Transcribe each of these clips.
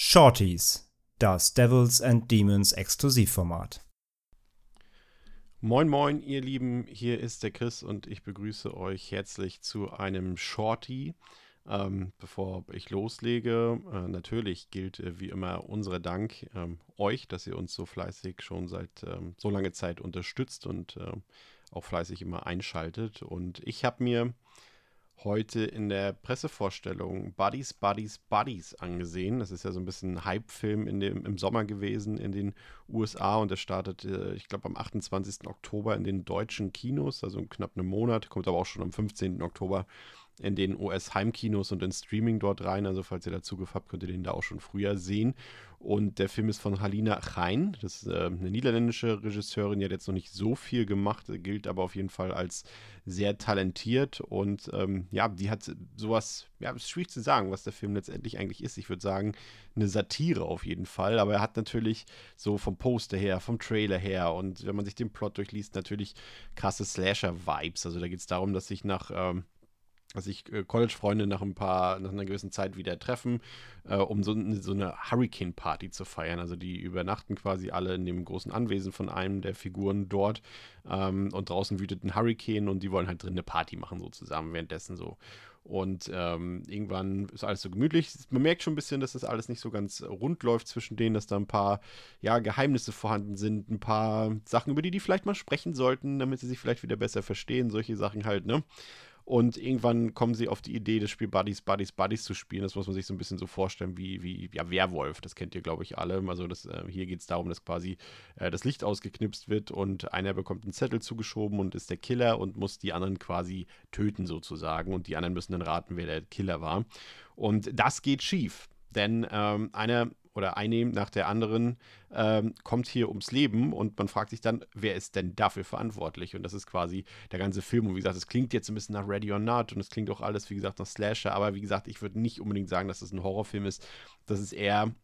Shorties, das Devils and Demons Exklusivformat. Moin moin, ihr Lieben, hier ist der Chris und ich begrüße euch herzlich zu einem Shorty. Ähm, bevor ich loslege, äh, natürlich gilt äh, wie immer unser Dank ähm, euch, dass ihr uns so fleißig schon seit ähm, so langer Zeit unterstützt und äh, auch fleißig immer einschaltet. Und ich habe mir heute in der Pressevorstellung Buddies, Buddies, Buddies angesehen. Das ist ja so ein bisschen ein Hype-Film im Sommer gewesen in den USA und der startet, ich glaube, am 28. Oktober in den deutschen Kinos, also knapp einem Monat, kommt aber auch schon am 15. Oktober in den US-Heimkinos und in Streaming dort rein. Also falls ihr dazu habt, könnt ihr den da auch schon früher sehen. Und der Film ist von Halina Rein. Das ist äh, eine niederländische Regisseurin, die hat jetzt noch nicht so viel gemacht, gilt aber auf jeden Fall als sehr talentiert. Und ähm, ja, die hat sowas, ja, ist schwierig zu sagen, was der Film letztendlich eigentlich ist. Ich würde sagen, eine Satire auf jeden Fall. Aber er hat natürlich so vom Poster her, vom Trailer her und wenn man sich den Plot durchliest, natürlich krasse Slasher-Vibes. Also da geht es darum, dass sich nach. Ähm, dass sich äh, College-Freunde nach ein paar, nach einer gewissen Zeit wieder treffen, äh, um so, so eine Hurricane-Party zu feiern. Also die übernachten quasi alle in dem großen Anwesen von einem der Figuren dort ähm, und draußen wütet ein Hurricane und die wollen halt drin eine Party machen, so zusammen, währenddessen so. Und ähm, irgendwann ist alles so gemütlich. Man merkt schon ein bisschen, dass das alles nicht so ganz rund läuft zwischen denen, dass da ein paar ja, Geheimnisse vorhanden sind, ein paar Sachen, über die die vielleicht mal sprechen sollten, damit sie sich vielleicht wieder besser verstehen. Solche Sachen halt, ne? Und irgendwann kommen sie auf die Idee, das Spiel Buddies, Buddies, Buddies zu spielen. Das muss man sich so ein bisschen so vorstellen wie, wie ja, Werwolf. Das kennt ihr, glaube ich, alle. Also das, äh, hier geht es darum, dass quasi äh, das Licht ausgeknipst wird und einer bekommt einen Zettel zugeschoben und ist der Killer und muss die anderen quasi töten sozusagen. Und die anderen müssen dann raten, wer der Killer war. Und das geht schief. Denn ähm, einer oder eine nach der anderen ähm, kommt hier ums Leben und man fragt sich dann, wer ist denn dafür verantwortlich? Und das ist quasi der ganze Film. Und wie gesagt, es klingt jetzt ein bisschen nach Ready or Not und es klingt auch alles, wie gesagt, nach Slasher. Aber wie gesagt, ich würde nicht unbedingt sagen, dass es das ein Horrorfilm ist. Das ist eher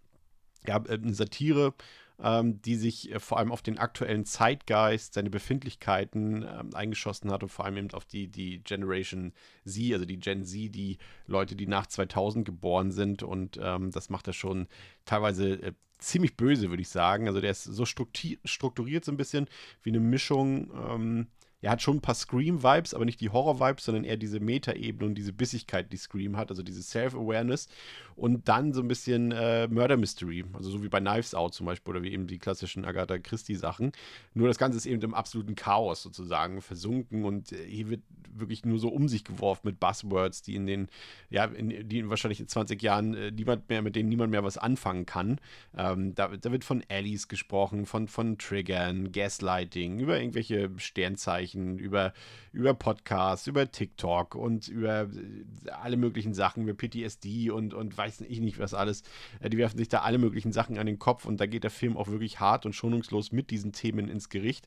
ja, eine Satire ähm, die sich äh, vor allem auf den aktuellen Zeitgeist, seine Befindlichkeiten ähm, eingeschossen hat und vor allem eben auf die, die Generation Z, also die Gen Z, die Leute, die nach 2000 geboren sind und ähm, das macht er schon teilweise äh, ziemlich böse, würde ich sagen. Also der ist so strukturiert so ein bisschen wie eine Mischung ähm, er hat schon ein paar Scream-Vibes, aber nicht die Horror-Vibes, sondern eher diese Meta-Ebene und diese Bissigkeit, die Scream hat, also diese Self-Awareness und dann so ein bisschen äh, Murder Mystery, also so wie bei Knives Out zum Beispiel oder wie eben die klassischen Agatha Christie-Sachen. Nur das Ganze ist eben im absoluten Chaos sozusagen versunken und äh, hier wird wirklich nur so um sich geworfen mit Buzzwords, die in den, ja, in, die in wahrscheinlich in 20 Jahren äh, niemand mehr, mit denen niemand mehr was anfangen kann. Ähm, da, da, wird von Allies gesprochen, von, von Triggern, Gaslighting, über irgendwelche Sternzeichen, über, über Podcasts, über TikTok und über äh, alle möglichen Sachen, über PTSD und, und weiß ich nicht was alles. Äh, die werfen sich da alle möglichen Sachen an den Kopf und da geht der Film auch wirklich hart und schonungslos mit diesen Themen ins Gericht,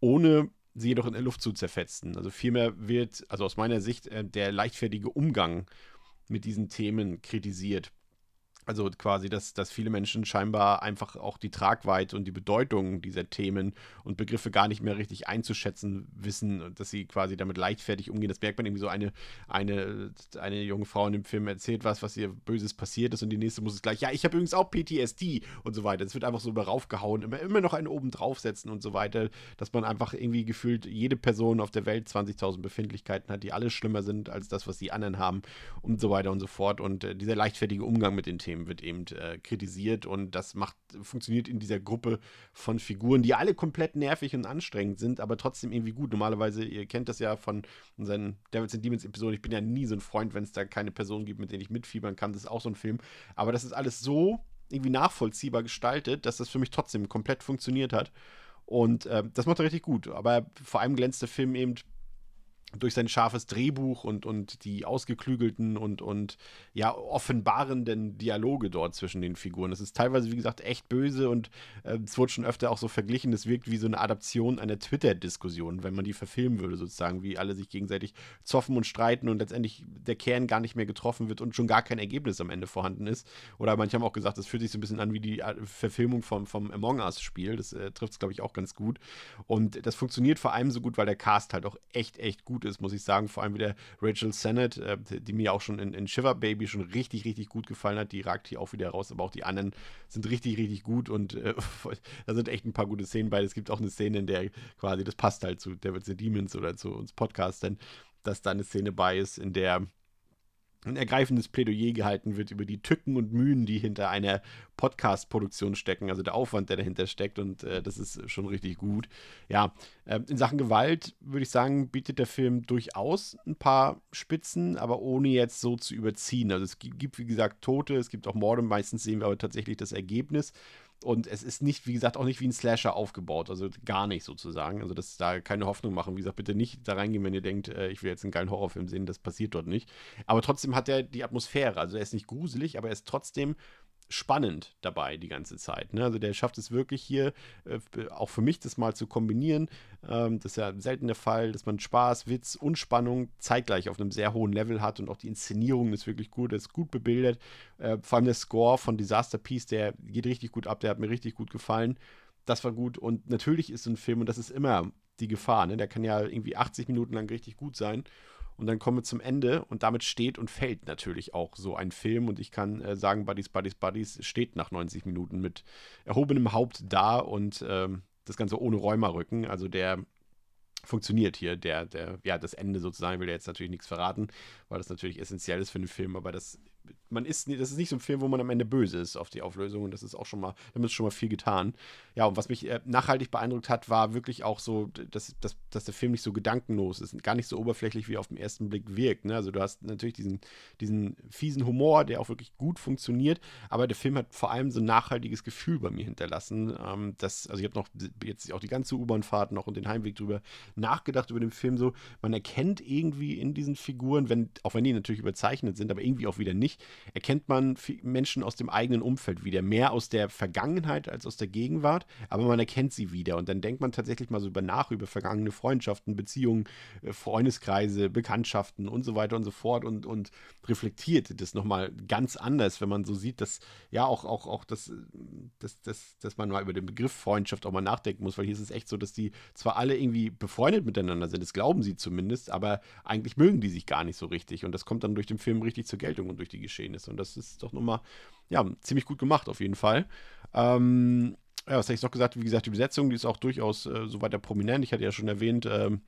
ohne sie jedoch in der Luft zu zerfetzen. Also vielmehr wird, also aus meiner Sicht, äh, der leichtfertige Umgang mit diesen Themen kritisiert. Also quasi, dass, dass viele Menschen scheinbar einfach auch die Tragweite und die Bedeutung dieser Themen und Begriffe gar nicht mehr richtig einzuschätzen wissen und dass sie quasi damit leichtfertig umgehen. Das merkt man irgendwie so eine, eine, eine junge Frau in dem Film erzählt was, was ihr Böses passiert ist und die nächste muss es gleich, ja, ich habe übrigens auch PTSD und so weiter. Es wird einfach so raufgehauen, immer, immer noch einen oben draufsetzen und so weiter, dass man einfach irgendwie gefühlt jede Person auf der Welt 20.000 Befindlichkeiten hat, die alle schlimmer sind als das, was die anderen haben und so weiter und so fort. Und äh, dieser leichtfertige Umgang mit den Themen Themen wird eben äh, kritisiert und das macht, funktioniert in dieser Gruppe von Figuren, die alle komplett nervig und anstrengend sind, aber trotzdem irgendwie gut. Normalerweise, ihr kennt das ja von unseren Devils and Demons Episoden, ich bin ja nie so ein Freund, wenn es da keine Person gibt, mit denen ich mitfiebern kann. Das ist auch so ein Film. Aber das ist alles so irgendwie nachvollziehbar gestaltet, dass das für mich trotzdem komplett funktioniert hat. Und äh, das macht er richtig gut. Aber vor allem glänzt der Film eben durch sein scharfes Drehbuch und, und die ausgeklügelten und, und ja offenbarenden Dialoge dort zwischen den Figuren. Es ist teilweise, wie gesagt, echt böse und äh, es wurde schon öfter auch so verglichen, es wirkt wie so eine Adaption einer Twitter-Diskussion, wenn man die verfilmen würde, sozusagen, wie alle sich gegenseitig zoffen und streiten und letztendlich der Kern gar nicht mehr getroffen wird und schon gar kein Ergebnis am Ende vorhanden ist. Oder manche haben auch gesagt, es fühlt sich so ein bisschen an wie die äh, Verfilmung vom, vom Among Us-Spiel. Das äh, trifft es, glaube ich, auch ganz gut. Und das funktioniert vor allem so gut, weil der Cast halt auch echt, echt gut ist, muss ich sagen. Vor allem wieder Rachel Sennett, äh, die mir auch schon in, in Shiver Baby schon richtig, richtig gut gefallen hat. Die ragt hier auch wieder raus, aber auch die anderen sind richtig, richtig gut und äh, da sind echt ein paar gute Szenen bei. Es gibt auch eine Szene, in der quasi, das passt halt zu Devils the Demons oder zu uns Podcastern, dass da eine Szene bei ist, in der ein ergreifendes Plädoyer gehalten wird über die Tücken und Mühen, die hinter einer Podcast-Produktion stecken, also der Aufwand, der dahinter steckt und äh, das ist schon richtig gut. Ja, äh, in Sachen Gewalt würde ich sagen, bietet der Film durchaus ein paar Spitzen, aber ohne jetzt so zu überziehen. Also es gibt, wie gesagt, Tote, es gibt auch Morde, meistens sehen wir aber tatsächlich das Ergebnis und es ist nicht, wie gesagt, auch nicht wie ein Slasher aufgebaut. Also gar nicht sozusagen. Also, dass da keine Hoffnung machen. Wie gesagt, bitte nicht da reingehen, wenn ihr denkt, äh, ich will jetzt einen geilen Horrorfilm sehen. Das passiert dort nicht. Aber trotzdem hat er die Atmosphäre. Also, er ist nicht gruselig, aber er ist trotzdem spannend dabei die ganze Zeit. Ne? Also der schafft es wirklich hier, äh, auch für mich das mal zu kombinieren. Ähm, das ist ja selten der Fall, dass man Spaß, Witz und Spannung zeitgleich auf einem sehr hohen Level hat und auch die Inszenierung ist wirklich gut, ist gut bebildert. Äh, vor allem der Score von Disaster Piece, der geht richtig gut ab, der hat mir richtig gut gefallen. Das war gut und natürlich ist so ein Film, und das ist immer die Gefahr, ne? der kann ja irgendwie 80 Minuten lang richtig gut sein und dann kommen wir zum Ende und damit steht und fällt natürlich auch so ein Film. Und ich kann äh, sagen, Buddies, Buddies, Buddies steht nach 90 Minuten mit erhobenem Haupt da und ähm, das Ganze ohne Räumerrücken. Also der funktioniert hier. Der, der, ja, das Ende sozusagen will er jetzt natürlich nichts verraten, weil das natürlich essentiell ist für den Film, aber das man ist, das ist nicht so ein Film, wo man am Ende böse ist auf die Auflösung und das ist auch schon mal, damit ist schon mal viel getan. Ja, und was mich äh, nachhaltig beeindruckt hat, war wirklich auch so, dass, dass, dass der Film nicht so gedankenlos ist, gar nicht so oberflächlich wie auf den ersten Blick wirkt. Ne? Also du hast natürlich diesen, diesen fiesen Humor, der auch wirklich gut funktioniert, aber der Film hat vor allem so ein nachhaltiges Gefühl bei mir hinterlassen. Ähm, dass, also ich habe noch jetzt auch die ganze U-Bahn-Fahrt noch und den Heimweg drüber nachgedacht über den Film so, man erkennt irgendwie in diesen Figuren, wenn, auch wenn die natürlich überzeichnet sind, aber irgendwie auch wieder nicht, häufig erkennt man Menschen aus dem eigenen Umfeld wieder, mehr aus der Vergangenheit als aus der Gegenwart, aber man erkennt sie wieder. Und dann denkt man tatsächlich mal so über nach, über vergangene Freundschaften, Beziehungen, äh, Freundeskreise, Bekanntschaften und so weiter und so fort und, und reflektiert das nochmal ganz anders, wenn man so sieht, dass ja auch, auch, auch das, dass, dass, dass man mal über den Begriff Freundschaft auch mal nachdenken muss, weil hier ist es echt so, dass die zwar alle irgendwie befreundet miteinander sind, das glauben sie zumindest, aber eigentlich mögen die sich gar nicht so richtig. Und das kommt dann durch den Film richtig zur Geltung und durch die geschehen ist. Und das ist doch nochmal, ja, ziemlich gut gemacht auf jeden Fall. Ähm, ja, was hätte ich noch gesagt? Wie gesagt, die Besetzung, die ist auch durchaus äh, so weiter prominent. Ich hatte ja schon erwähnt, ähm,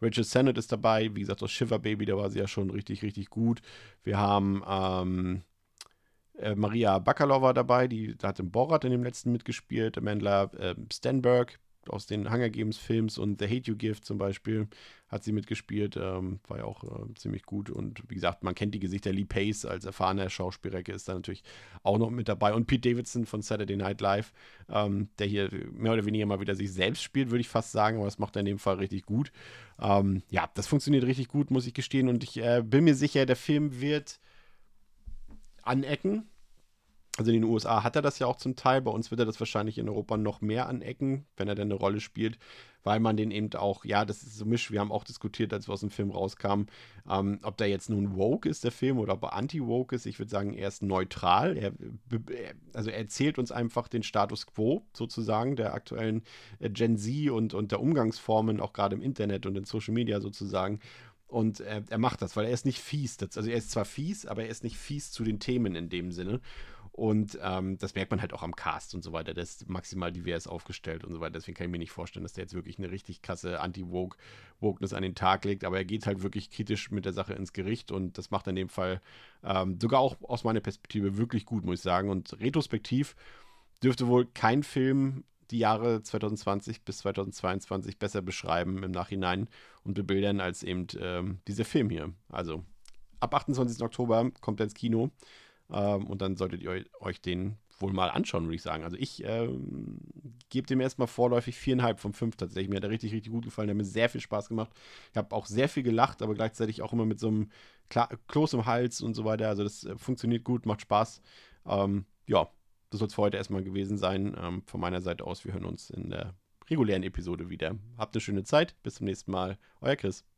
Rachel Sennett ist dabei. Wie gesagt, das Shiver Baby, da war sie ja schon richtig, richtig gut. Wir haben ähm, äh, Maria Bakalova dabei, die hat im Borat in dem letzten mitgespielt. Amanda äh, Stenberg, aus den Hunger Games Films und The Hate You Give zum Beispiel hat sie mitgespielt, ähm, war ja auch äh, ziemlich gut und wie gesagt, man kennt die Gesichter, Lee Pace als erfahrener Schauspielrecke ist da natürlich auch noch mit dabei und Pete Davidson von Saturday Night Live, ähm, der hier mehr oder weniger mal wieder sich selbst spielt, würde ich fast sagen, aber das macht er in dem Fall richtig gut. Ähm, ja, das funktioniert richtig gut, muss ich gestehen und ich äh, bin mir sicher, der Film wird anecken, also in den USA hat er das ja auch zum Teil. Bei uns wird er das wahrscheinlich in Europa noch mehr anecken, wenn er denn eine Rolle spielt, weil man den eben auch, ja, das ist so misch. Wir haben auch diskutiert, als wir aus dem Film rauskamen, ähm, ob der jetzt nun woke ist, der Film, oder ob er anti-woke ist. Ich würde sagen, er ist neutral. Er, also er erzählt uns einfach den Status quo sozusagen der aktuellen äh, Gen Z und, und der Umgangsformen, auch gerade im Internet und in Social Media sozusagen. Und äh, er macht das, weil er ist nicht fies. Also er ist zwar fies, aber er ist nicht fies zu den Themen in dem Sinne. Und ähm, das merkt man halt auch am Cast und so weiter. Der ist maximal divers aufgestellt und so weiter. Deswegen kann ich mir nicht vorstellen, dass der jetzt wirklich eine richtig krasse Anti-Wokeness an den Tag legt. Aber er geht halt wirklich kritisch mit der Sache ins Gericht und das macht in dem Fall ähm, sogar auch aus meiner Perspektive wirklich gut, muss ich sagen. Und retrospektiv dürfte wohl kein Film die Jahre 2020 bis 2022 besser beschreiben im Nachhinein und bebildern als eben ähm, dieser Film hier. Also ab 28. Oktober kommt er ins Kino. Ähm, und dann solltet ihr euch den wohl mal anschauen, würde ich sagen. Also ich ähm, gebe dem erstmal vorläufig viereinhalb von fünf tatsächlich. Mir hat er richtig, richtig gut gefallen. Der hat mir sehr viel Spaß gemacht. Ich habe auch sehr viel gelacht, aber gleichzeitig auch immer mit so einem Kla Kloß im Hals und so weiter. Also das äh, funktioniert gut, macht Spaß. Ähm, ja, das soll es für heute erstmal gewesen sein. Ähm, von meiner Seite aus, wir hören uns in der regulären Episode wieder. Habt eine schöne Zeit. Bis zum nächsten Mal. Euer Chris.